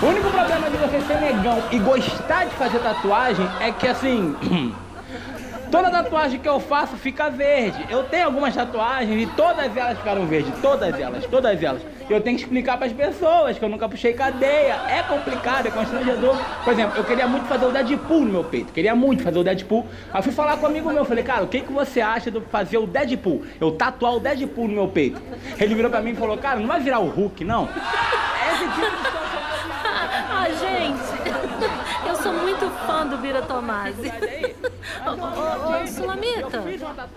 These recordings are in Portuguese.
O único problema de você ser negão e gostar de fazer tatuagem é que assim. Toda tatuagem que eu faço fica verde. Eu tenho algumas tatuagens e todas elas ficaram verdes. Todas elas, todas elas. Eu tenho que explicar para as pessoas que eu nunca puxei cadeia. É complicado, é constrangedor. Por exemplo, eu queria muito fazer o Deadpool no meu peito. Queria muito fazer o Deadpool. Aí fui falar com um amigo meu. Falei, cara, o que, que você acha de fazer o Deadpool? Eu tatuar o Deadpool no meu peito. Ele virou pra mim e falou, cara, não vai virar o Hulk, não? Esse tipo de gente, eu sou muito fã do Bira Tomasi. Ô, Sulamita,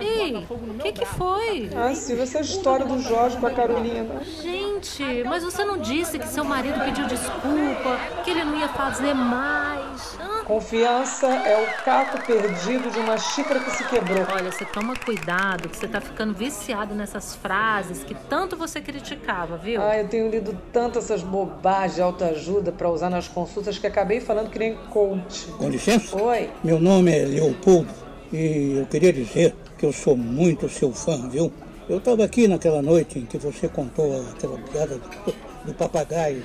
ei, o que que foi? Ah, Silvia, essa história do Jorge com a Carolina. Gente, mas você não disse que seu marido pediu desculpa, que ele não ia fazer mais? Hã? Confiança é o caco perdido de uma xícara que se quebrou. Olha, você toma cuidado, que você tá ficando viciado nessas frases que tanto você criticava, viu? Ah, eu tenho lido tanto essas bobagens de autoajuda para usar nas consultas que acabei falando que nem coach. Com licença? Oi. Meu nome é Leopoldo e eu queria dizer que eu sou muito seu fã, viu? Eu estava aqui naquela noite em que você contou aquela piada do, do papagaio.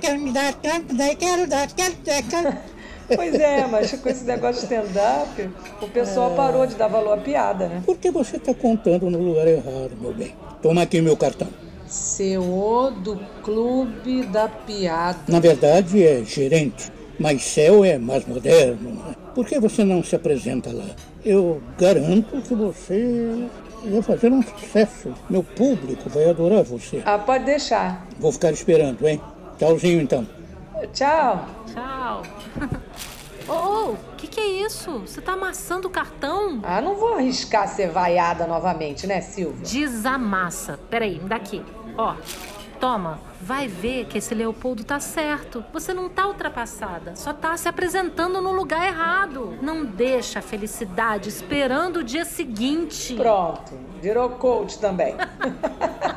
Quero me dar, quero dar, quero dar, quero dar, quero... Pois é, mas com esse negócio de stand-up, o pessoal parou de dar valor à piada, né? Por que você está contando no lugar errado, meu bem? Toma aqui meu cartão. CEO do Clube da Piada. Na verdade é gerente, mas céu é mais moderno. né? Por que você não se apresenta lá? Eu garanto que você vai fazer um sucesso. Meu público vai adorar você. Ah, pode deixar. Vou ficar esperando, hein? Tchauzinho então. Tchau. Tchau. Ô, ô, o que que é isso? Você tá amassando o cartão? Ah, não vou arriscar ser vaiada novamente, né, Silvia? Desamassa. Peraí, me dá aqui. Ó, toma. Vai ver que esse Leopoldo tá certo. Você não tá ultrapassada. Só tá se apresentando no lugar errado. Não deixa a felicidade esperando o dia seguinte. Pronto, virou coach também.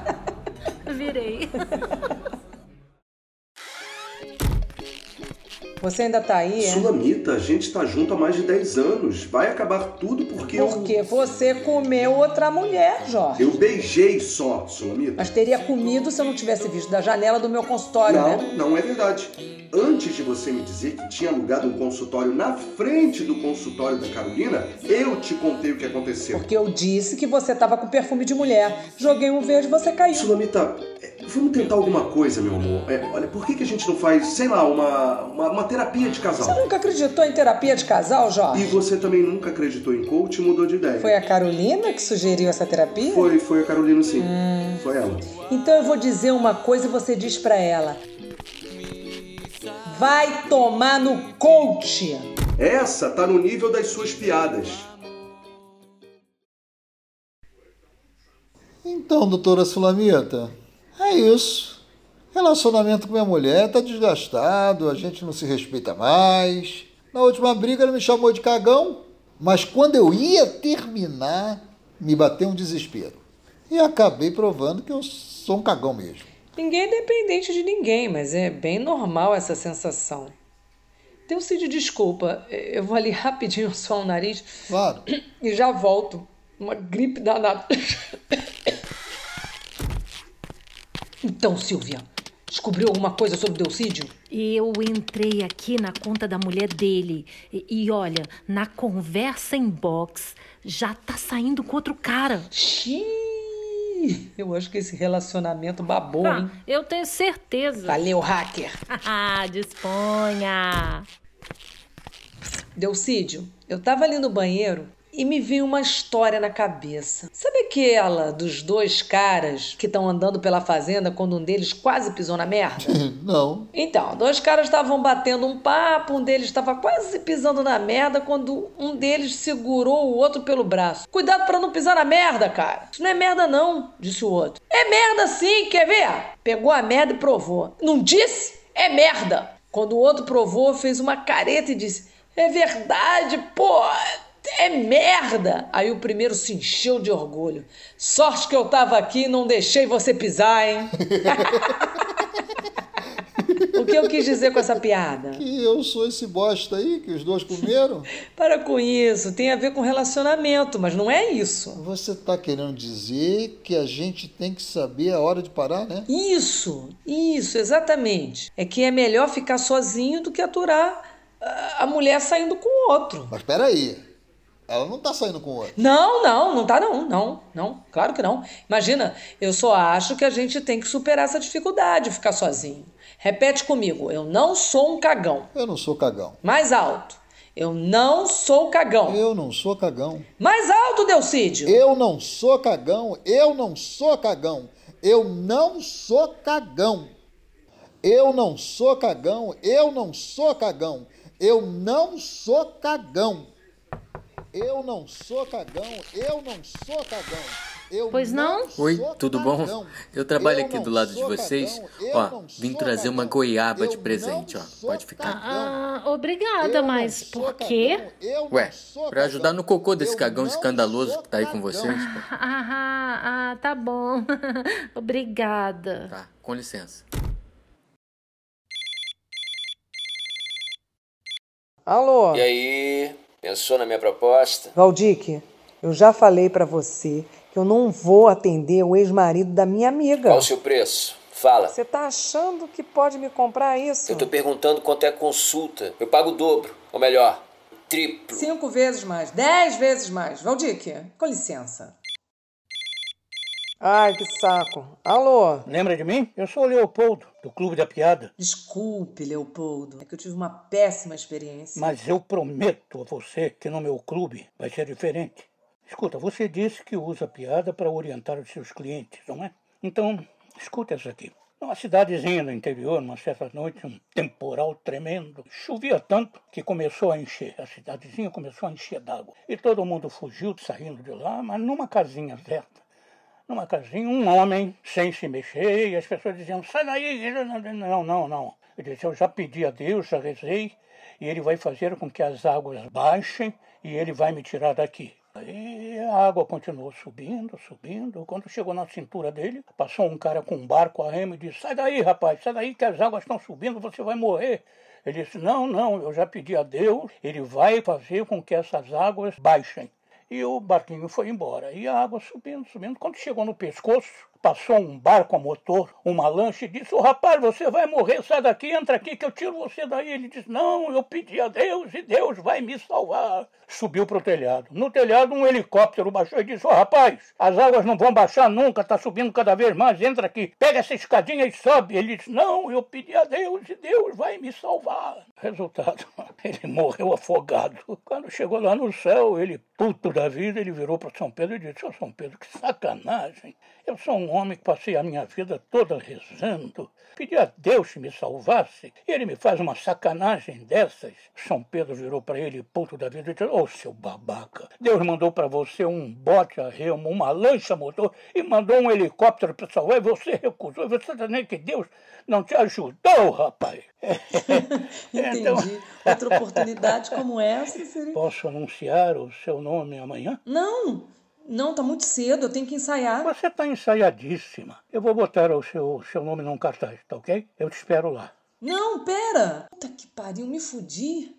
Virei. Você ainda tá aí, é? Sulamita, a gente tá junto há mais de 10 anos. Vai acabar tudo porque eu. Porque você comeu outra mulher, Jorge. Eu beijei só, Sulamita. Mas teria comido se eu não tivesse visto da janela do meu consultório, né? Não, não é verdade. Antes de você me dizer que tinha alugado um consultório na frente do consultório da Carolina, eu te contei o que aconteceu. Porque eu disse que você tava com perfume de mulher. Joguei um verde e você caiu. Sulamita, vamos tentar alguma coisa, meu amor. É, olha, por que, que a gente não faz, sei lá, uma, uma, uma terapia de Você casal? nunca acreditou em terapia de casal, E Jorge? você também nunca acreditou em coach e mudou de ideia. Foi a Carolina que sugeriu essa terapia? Foi, foi a Carolina sim. Hum. Foi ela. Então eu vou dizer uma coisa e você diz pra ela. Vai tomar no coach. Essa tá no nível das suas piadas. Então, doutora Sulamita, é isso. Relacionamento com minha mulher tá desgastado, a gente não se respeita mais. Na última briga ela me chamou de cagão, mas quando eu ia terminar, me bateu um desespero. E acabei provando que eu sou um cagão mesmo. Ninguém é dependente de ninguém, mas é bem normal essa sensação. Teucídio, desculpa, eu vou ali rapidinho só o nariz Claro. e já volto. Uma gripe danada. Então, Silvia, descobriu alguma coisa sobre Deucídio? Eu entrei aqui na conta da mulher dele. E, e olha, na conversa em box, já tá saindo com outro cara. Xiii, eu acho que esse relacionamento babou, hein? Ah, eu tenho certeza. Valeu, hacker. Ah, disponha. Deucídio, eu tava ali no banheiro e me veio uma história na cabeça. Sabe aquela dos dois caras que estão andando pela fazenda quando um deles quase pisou na merda? Não. Então, dois caras estavam batendo um papo, um deles estava quase pisando na merda quando um deles segurou o outro pelo braço. Cuidado pra não pisar na merda, cara. Isso não é merda não, disse o outro. É merda sim, quer ver? Pegou a merda e provou. Não disse? É merda. Quando o outro provou, fez uma careta e disse: "É verdade, pô. É merda! Aí o primeiro se encheu de orgulho. Sorte que eu tava aqui e não deixei você pisar, hein? o que eu quis dizer com essa piada? Que eu sou esse bosta aí que os dois comeram? Para com isso, tem a ver com relacionamento, mas não é isso. Você tá querendo dizer que a gente tem que saber a hora de parar, né? Isso, isso, exatamente. É que é melhor ficar sozinho do que aturar a mulher saindo com outro. Mas peraí. Ela não tá saindo com outro. Não, não, não tá não, não, não, claro que não. Imagina, eu só acho que a gente tem que superar essa dificuldade, ficar sozinho. Repete comigo, eu não sou um cagão. Eu não sou cagão. Mais alto. Eu não sou cagão. Eu não sou cagão. Mais alto, Delcídio. Eu não sou cagão. Eu não sou cagão. Eu não sou cagão. Eu não sou cagão. Eu não sou cagão. Eu não sou cagão. Eu não sou cagão, eu não sou cagão. Eu pois não? não Oi, tudo bom? Eu trabalho eu aqui do lado de vocês. Ó, vim trazer uma goiaba de presente, ó. Pode ficar. Ah, obrigada, mas por quê? Ué, pra ajudar no cocô desse cagão escandaloso que tá aí com vocês. Ah, ah, ah, tá bom. obrigada. Tá, com licença. Alô? E aí? Pensou na minha proposta? Valdique, eu já falei para você que eu não vou atender o ex-marido da minha amiga. Qual o seu preço? Fala. Você tá achando que pode me comprar isso? Eu tô perguntando quanto é a consulta. Eu pago o dobro, ou melhor, triplo. Cinco vezes mais, dez vezes mais. Valdique, com licença. Ai, que saco. Alô? Lembra de mim? Eu sou o Leopoldo, do Clube da Piada. Desculpe, Leopoldo. É que eu tive uma péssima experiência. Mas eu prometo a você que no meu clube vai ser diferente. Escuta, você disse que usa piada para orientar os seus clientes, não é? Então, escuta essa aqui. Numa cidadezinha no interior, numa certa noite, um temporal tremendo. Chovia tanto que começou a encher. A cidadezinha começou a encher d'água. E todo mundo fugiu saindo de lá, mas numa casinha certa numa casinha, um homem sem se mexer, e as pessoas diziam, sai daí, não, não, não. Ele disse, eu já pedi a Deus, já rezei, e ele vai fazer com que as águas baixem, e ele vai me tirar daqui. Aí a água continuou subindo, subindo. Quando chegou na cintura dele, passou um cara com um barco a remo e disse: Sai daí, rapaz, sai daí que as águas estão subindo, você vai morrer. Ele disse: Não, não, eu já pedi a Deus, ele vai fazer com que essas águas baixem. E o barquinho foi embora. E a água subindo, subindo. Quando chegou no pescoço, passou um barco a motor, uma lancha, e disse: oh, rapaz, você vai morrer, sai daqui, entra aqui que eu tiro você daí. Ele disse: Não, eu pedi a Deus e Deus vai me salvar. Subiu para o telhado. No telhado, um helicóptero baixou e disse: Ô oh, rapaz, as águas não vão baixar nunca, está subindo cada vez mais, entra aqui, pega essa escadinha e sobe. Ele disse: Não, eu pedi a Deus e Deus vai me salvar. Resultado: ele morreu afogado. Quando chegou lá no céu, ele, puto da vida, ele virou para São Pedro e disse: Ô oh, São Pedro, que sacanagem. Eu sou um homem que passei a minha vida toda rezando. Pedi a Deus que me salvasse. E ele me faz uma sacanagem dessas. São Pedro virou para ele, puto da vida, e disse: Ô oh, seu babaca, Deus mandou para você um bote a remo, uma lancha motor e mandou um helicóptero para salvar e você recusou. E você está dizendo que Deus não te ajudou, rapaz. Entendi. Então... Outra oportunidade como essa seria. Posso anunciar o seu nome amanhã? Não! Não, tá muito cedo, eu tenho que ensaiar. Você tá ensaiadíssima. Eu vou botar o seu, seu nome num cartaz, tá ok? Eu te espero lá. Não, pera! Puta que pariu, me fudi.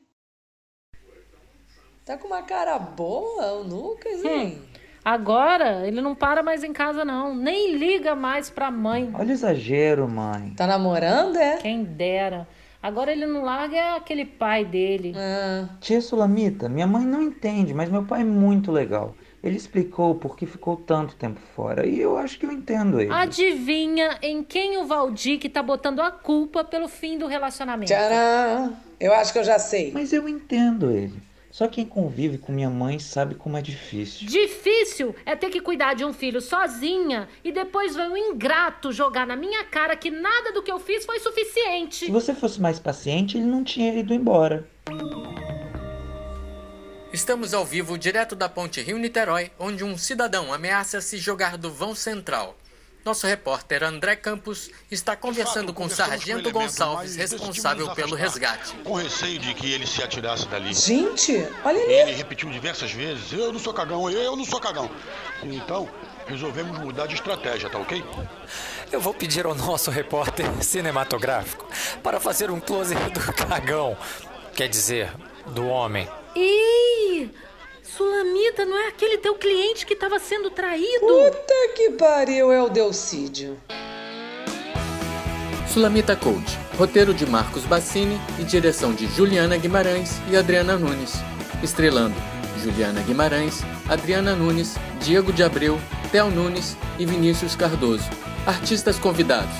Tá com uma cara boa o Lucas, hein? Hum. Agora ele não para mais em casa, não. Nem liga mais pra mãe. Olha o exagero, mãe. Tá namorando, é? Quem dera. Agora ele não larga aquele pai dele. Ah. Tia Sulamita, minha mãe não entende, mas meu pai é muito legal. Ele explicou por que ficou tanto tempo fora e eu acho que eu entendo ele. Adivinha em quem o Valdir que tá botando a culpa pelo fim do relacionamento? Tcharam! Eu acho que eu já sei. Mas eu entendo ele. Só quem convive com minha mãe sabe como é difícil. Difícil é ter que cuidar de um filho sozinha e depois vem um ingrato jogar na minha cara que nada do que eu fiz foi suficiente. Se você fosse mais paciente, ele não tinha ido embora. Estamos ao vivo direto da ponte Rio-Niterói, onde um cidadão ameaça se jogar do vão central. Nosso repórter André Campos está conversando com o Sargento Gonçalves, responsável pelo resgate. Com receio de que ele se atirasse dali. Gente, olha ali. Ele repetiu diversas vezes: Eu não sou cagão, eu não sou cagão. Então, resolvemos mudar de estratégia, tá ok? Eu vou pedir ao nosso repórter cinematográfico para fazer um close do cagão. Quer dizer, do homem. Ih! Sulamita, não é aquele teu cliente que estava sendo traído? Puta que pariu, é o Delcídio. Sulamita Coach, roteiro de Marcos Bassini e direção de Juliana Guimarães e Adriana Nunes. Estrelando Juliana Guimarães, Adriana Nunes, Diego de Abreu, Theo Nunes e Vinícius Cardoso. Artistas convidados: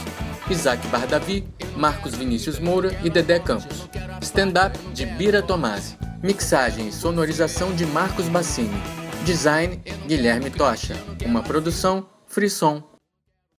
Isaac Bardavi, Marcos Vinícius Moura e Dedé Campos. Stand-up de Bira Tomasi. Mixagem e sonorização de Marcos Bassini. Design Guilherme Tocha. Uma produção Frisson.